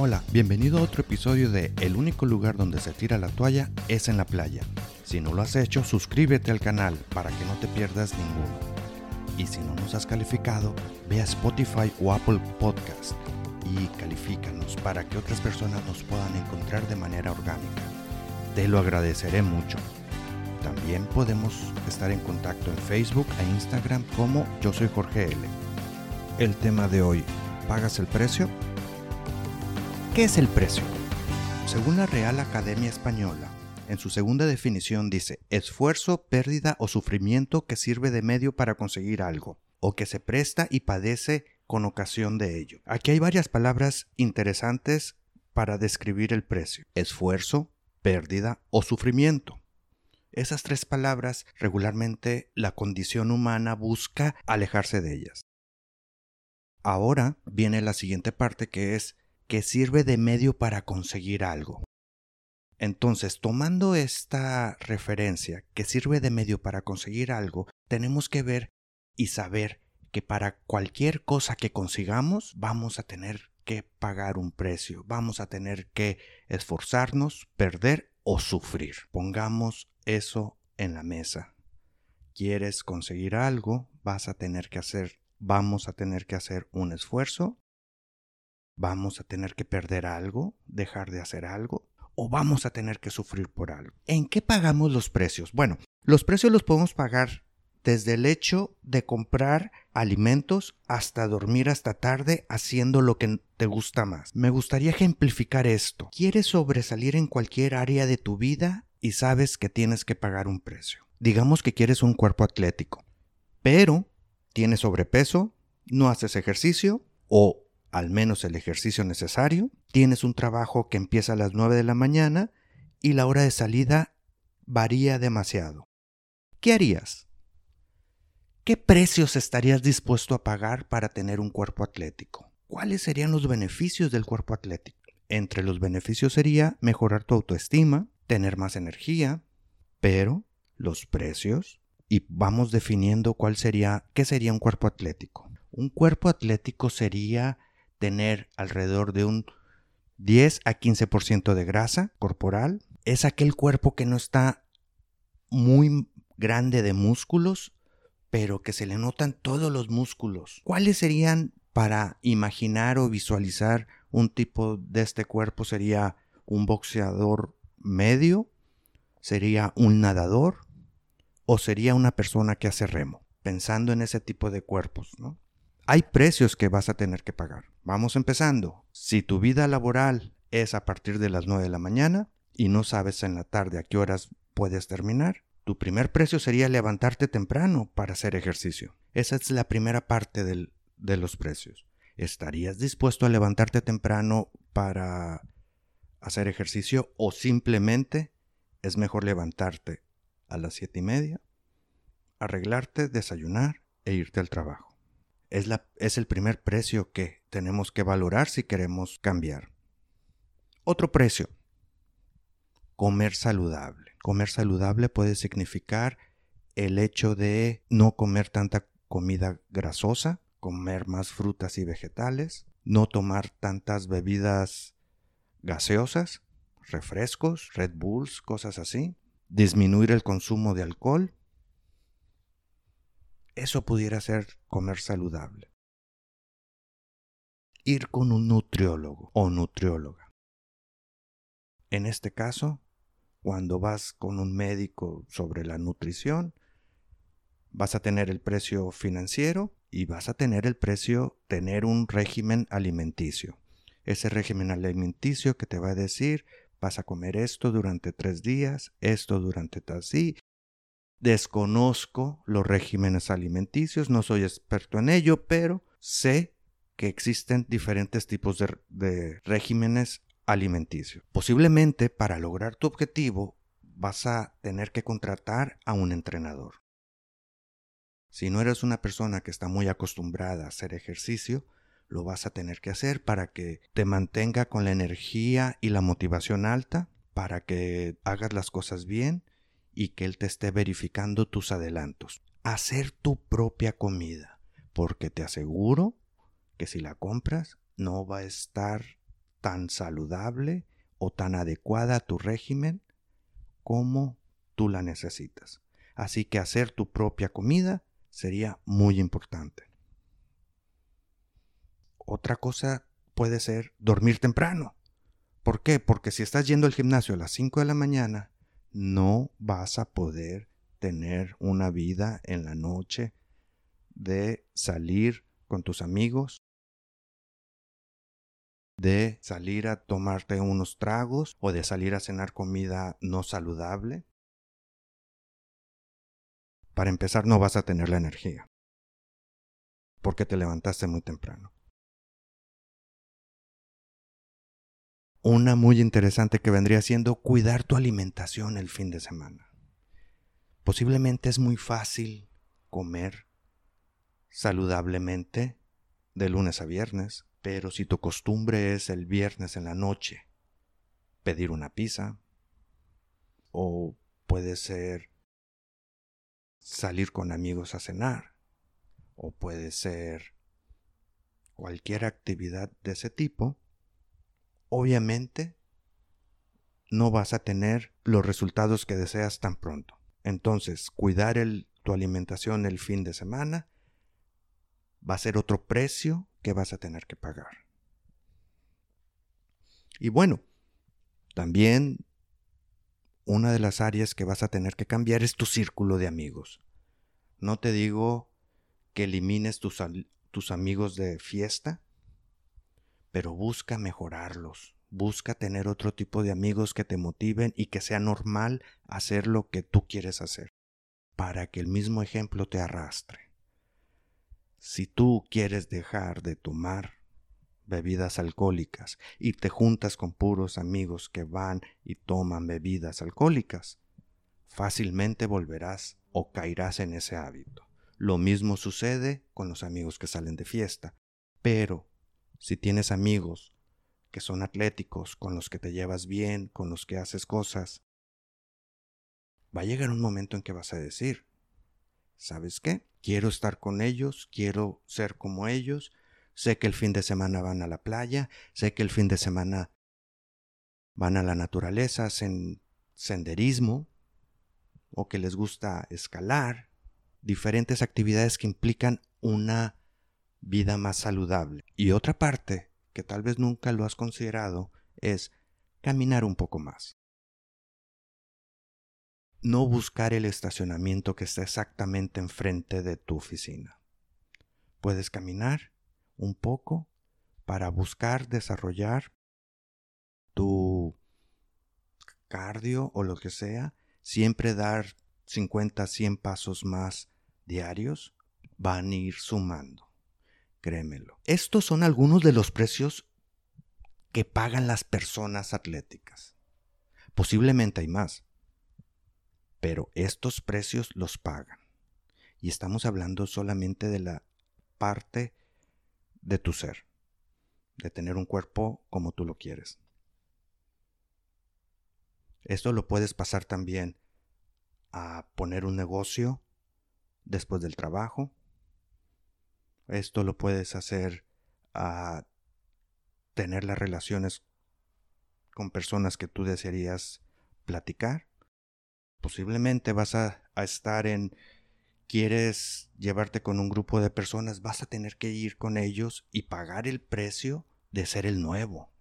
Hola, bienvenido a otro episodio de El único lugar donde se tira la toalla es en la playa. Si no lo has hecho, suscríbete al canal para que no te pierdas ninguno. Y si no nos has calificado, ve a Spotify o Apple Podcast y califícanos para que otras personas nos puedan encontrar de manera orgánica. Te lo agradeceré mucho. También podemos estar en contacto en Facebook e Instagram como Yo Soy Jorge L. El tema de hoy, ¿pagas el precio? ¿Qué es el precio? Según la Real Academia Española, en su segunda definición dice esfuerzo, pérdida o sufrimiento que sirve de medio para conseguir algo, o que se presta y padece con ocasión de ello. Aquí hay varias palabras interesantes para describir el precio. Esfuerzo, pérdida o sufrimiento. Esas tres palabras regularmente la condición humana busca alejarse de ellas. Ahora viene la siguiente parte que es que sirve de medio para conseguir algo. Entonces, tomando esta referencia que sirve de medio para conseguir algo, tenemos que ver y saber que para cualquier cosa que consigamos vamos a tener que pagar un precio, vamos a tener que esforzarnos, perder o sufrir. Pongamos eso en la mesa. ¿Quieres conseguir algo? Vas a tener que hacer, vamos a tener que hacer un esfuerzo vamos a tener que perder algo, dejar de hacer algo, o vamos a tener que sufrir por algo. ¿En qué pagamos los precios? Bueno, los precios los podemos pagar desde el hecho de comprar alimentos hasta dormir hasta tarde haciendo lo que te gusta más. Me gustaría ejemplificar esto. ¿Quieres sobresalir en cualquier área de tu vida y sabes que tienes que pagar un precio? Digamos que quieres un cuerpo atlético, pero tienes sobrepeso, no haces ejercicio o al menos el ejercicio necesario, tienes un trabajo que empieza a las 9 de la mañana y la hora de salida varía demasiado. ¿Qué harías? ¿Qué precios estarías dispuesto a pagar para tener un cuerpo atlético? ¿Cuáles serían los beneficios del cuerpo atlético? Entre los beneficios sería mejorar tu autoestima, tener más energía, pero los precios y vamos definiendo cuál sería qué sería un cuerpo atlético. Un cuerpo atlético sería tener alrededor de un 10 a 15% de grasa corporal. Es aquel cuerpo que no está muy grande de músculos, pero que se le notan todos los músculos. ¿Cuáles serían para imaginar o visualizar un tipo de este cuerpo? Sería un boxeador medio, sería un nadador o sería una persona que hace remo, pensando en ese tipo de cuerpos, ¿no? Hay precios que vas a tener que pagar. Vamos empezando. Si tu vida laboral es a partir de las 9 de la mañana y no sabes en la tarde a qué horas puedes terminar, tu primer precio sería levantarte temprano para hacer ejercicio. Esa es la primera parte de los precios. ¿Estarías dispuesto a levantarte temprano para hacer ejercicio o simplemente es mejor levantarte a las siete y media, arreglarte, desayunar e irte al trabajo? Es, la, es el primer precio que tenemos que valorar si queremos cambiar. Otro precio. Comer saludable. Comer saludable puede significar el hecho de no comer tanta comida grasosa, comer más frutas y vegetales, no tomar tantas bebidas gaseosas, refrescos, Red Bulls, cosas así, disminuir el consumo de alcohol eso pudiera ser comer saludable. Ir con un nutriólogo o nutrióloga. En este caso, cuando vas con un médico sobre la nutrición, vas a tener el precio financiero y vas a tener el precio tener un régimen alimenticio. Ese régimen alimenticio que te va a decir vas a comer esto durante tres días, esto durante así, Desconozco los regímenes alimenticios, no soy experto en ello, pero sé que existen diferentes tipos de, regímenes alimenticios. Posiblemente para lograr tu objetivo vas a tener que contratar a un entrenador. Si no eres una persona que está muy acostumbrada a hacer ejercicio, lo vas a tener que hacer para que te mantenga con la energía y la motivación alta, para que hagas las cosas bien y que Él te esté verificando tus adelantos. Hacer tu propia comida, porque te aseguro que si la compras no va a estar tan saludable o tan adecuada a tu régimen como tú la necesitas. Así que hacer tu propia comida sería muy importante. Otra cosa puede ser dormir temprano. ¿Por qué? Porque si estás yendo al gimnasio a las 5 de la mañana, no vas a poder tener una vida en la noche de salir con tus amigos, de salir a tomarte unos tragos o de salir a cenar comida no saludable. Para empezar, no vas a tener la energía, porque te levantaste muy temprano. Una muy interesante que vendría siendo cuidar tu alimentación el fin de semana. Posiblemente es muy fácil comer saludablemente de lunes a viernes, pero si tu costumbre es el viernes en la noche pedir una pizza, o puede ser salir con amigos a cenar, o puede ser cualquier actividad de ese tipo, obviamente no vas a tener los resultados que deseas tan pronto. Entonces, cuidar tu alimentación el fin de semana va a ser otro precio que vas a tener que pagar. Y bueno, también una de las áreas que vas a tener que cambiar es tu círculo de amigos. No te digo que elimines tus, tus amigos de fiesta, pero busca mejorarlos. Busca tener otro tipo de amigos que te motiven y que sea normal hacer lo que tú quieres hacer, para que el mismo ejemplo te arrastre. Si tú quieres dejar de tomar bebidas alcohólicas y te juntas con puros amigos que van y toman bebidas alcohólicas, fácilmente volverás o caerás en ese hábito. Lo mismo sucede con los amigos que salen de fiesta. Pero si tienes amigos que son atléticos, con los que te llevas bien, con los que haces cosas, va a llegar un momento en que vas a decir, ¿sabes qué? Quiero estar con ellos, quiero ser como ellos, sé que el fin de semana van a la playa, sé que el fin de semana van a la naturaleza, hacen senderismo, o que les gusta escalar, diferentes actividades que implican una vida más saludable. Y otra parte, que tal vez nunca lo has considerado, es caminar un poco más no buscar el estacionamiento que está exactamente enfrente de tu oficina. Puedes caminar un poco para buscar desarrollar tu cardio o lo que sea, siempre dar 50, 100 pasos más diarios, van a ir sumando. Créemelo. Estos son algunos de los precios que pagan las personas atléticas. Posiblemente hay más pero estos precios los pagan. Y estamos hablando solamente de la parte de tu ser, de tener un cuerpo como tú lo quieres. Esto lo puedes pasar también a poner un negocio después del trabajo. Esto lo puedes hacer a tener las relaciones con personas que tú desearías platicar posiblemente vas a, estar en, quieres llevarte con un grupo de personas, vas a tener que ir con ellos y pagar el precio de ser el nuevo.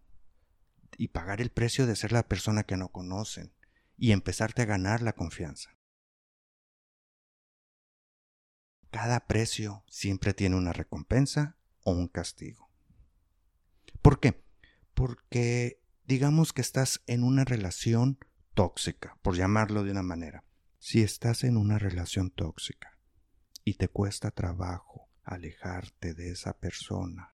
Y pagar el precio de ser la persona que no conocen. Y empezarte a ganar la confianza. Cada precio siempre tiene una recompensa o un castigo. ¿Por qué? Porque digamos que estás en una relación tóxica, por llamarlo de una manera. Si estás en una relación tóxica y te cuesta trabajo alejarte de esa persona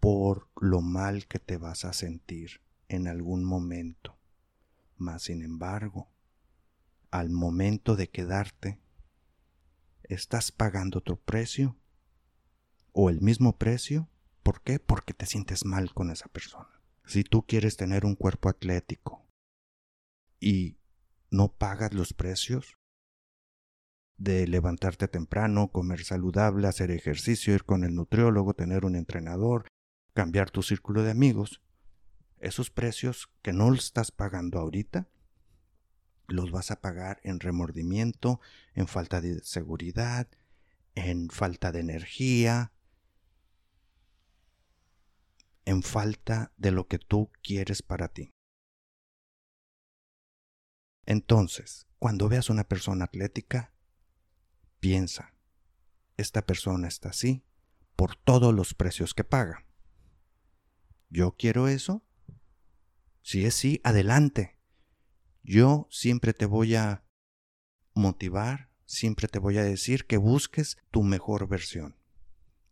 por lo mal que te vas a sentir en algún momento, mas sin embargo, al momento de quedarte, ¿estás pagando otro precio? ¿O el mismo precio? ¿Por qué? Porque te sientes mal con esa persona. Si tú quieres tener un cuerpo atlético, y no pagas los precios de levantarte temprano, comer saludable, hacer ejercicio, ir con el nutriólogo, tener un entrenador, cambiar tu círculo de amigos, Esos precios que no estás pagando ahorita, los vas a pagar en remordimiento, en falta de seguridad, en falta de energía, en falta de lo que tú quieres para ti. Entonces, cuando veas una persona atlética, piensa, esta persona está así por todos los precios que paga. ¿Yo quiero eso? Si es sí, adelante. Yo siempre te voy a motivar, siempre te voy a decir que busques tu mejor versión,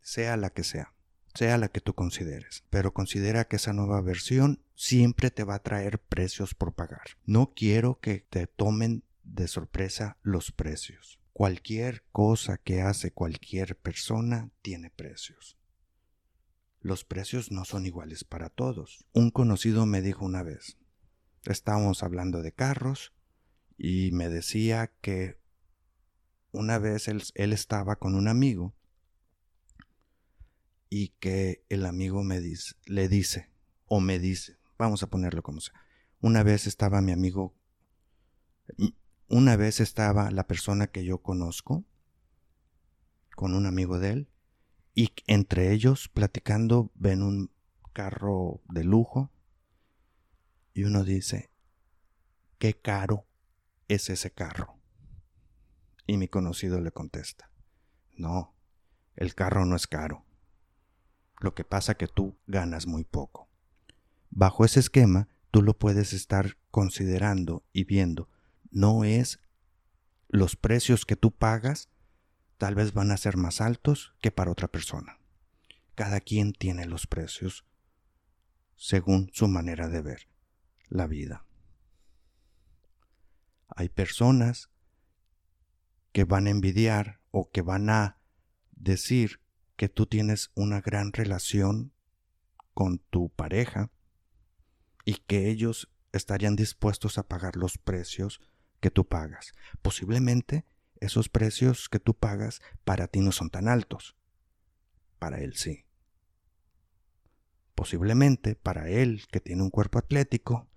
sea la que sea, sea la que tú consideres, pero considera que esa nueva versión siempre te va a traer precios por pagar. No quiero que te tomen de sorpresa los precios. Cualquier cosa que hace cualquier persona tiene precios. Los precios no son iguales para todos. Un conocido me dijo una vez, estábamos hablando de carros y me decía que una vez él, estaba con un amigo y que el amigo me le dice, o me dice, vamos a ponerlo como sea, una vez estaba mi amigo, una vez estaba la persona que yo conozco con un amigo de él y entre ellos platicando ven un carro de lujo y uno dice, qué caro es ese carro. Y mi conocido le contesta, no, el carro no es caro. Lo que pasa que tú ganas muy poco. Bajo ese esquema, tú lo puedes estar considerando y viendo. No es los precios que tú pagas tal vez van a ser más altos que para otra persona. Cada quien tiene los precios según su manera de ver la vida. Hay personas que van a envidiar o que van a decir que tú tienes una gran relación con tu pareja y que ellos estarían dispuestos a pagar los precios que tú pagas. Posiblemente esos precios que tú pagas para ti no son tan altos. Para él sí. Posiblemente para él, que tiene un cuerpo atlético,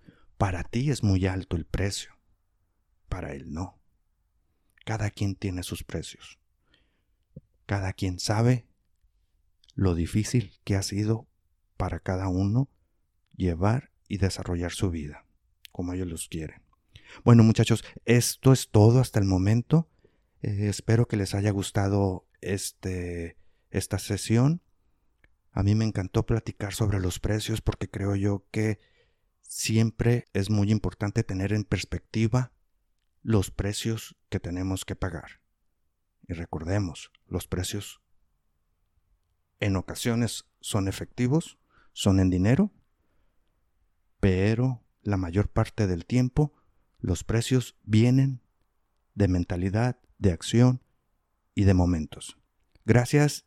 para ti es muy alto el precio. Para él no. Cada quien tiene sus precios. Cada quien sabe lo difícil que ha sido para cada uno llevar y desarrollar su vida como ellos los quieren. Bueno muchachos, esto es todo hasta el momento. Eh, espero que les haya gustado este, esta sesión. A mí me encantó platicar sobre los precios porque creo yo que siempre es muy importante tener en perspectiva los precios que tenemos que pagar. Y recordemos, los precios en ocasiones son efectivos, son en dinero, pero la mayor parte del tiempo los precios vienen de mentalidad, de acción y de momentos. Gracias.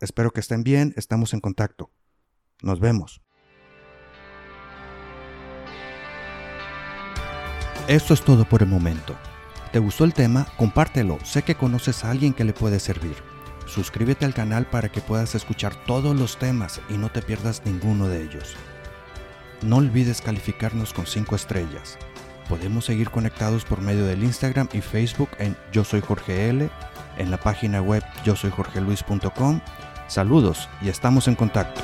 Espero que estén bien. Estamos en contacto. Nos vemos. Esto es todo por el momento. ¿Te gustó el tema? Compártelo. Sé que conoces a alguien que le puede servir. Suscríbete al canal para que puedas escuchar todos los temas y no te pierdas ninguno de ellos. No olvides calificarnos con 5 estrellas. Podemos seguir conectados por medio del Instagram y Facebook en Yo Soy Jorge L, en la página web yo soy Jorge Luis.com. Saludos y estamos en contacto.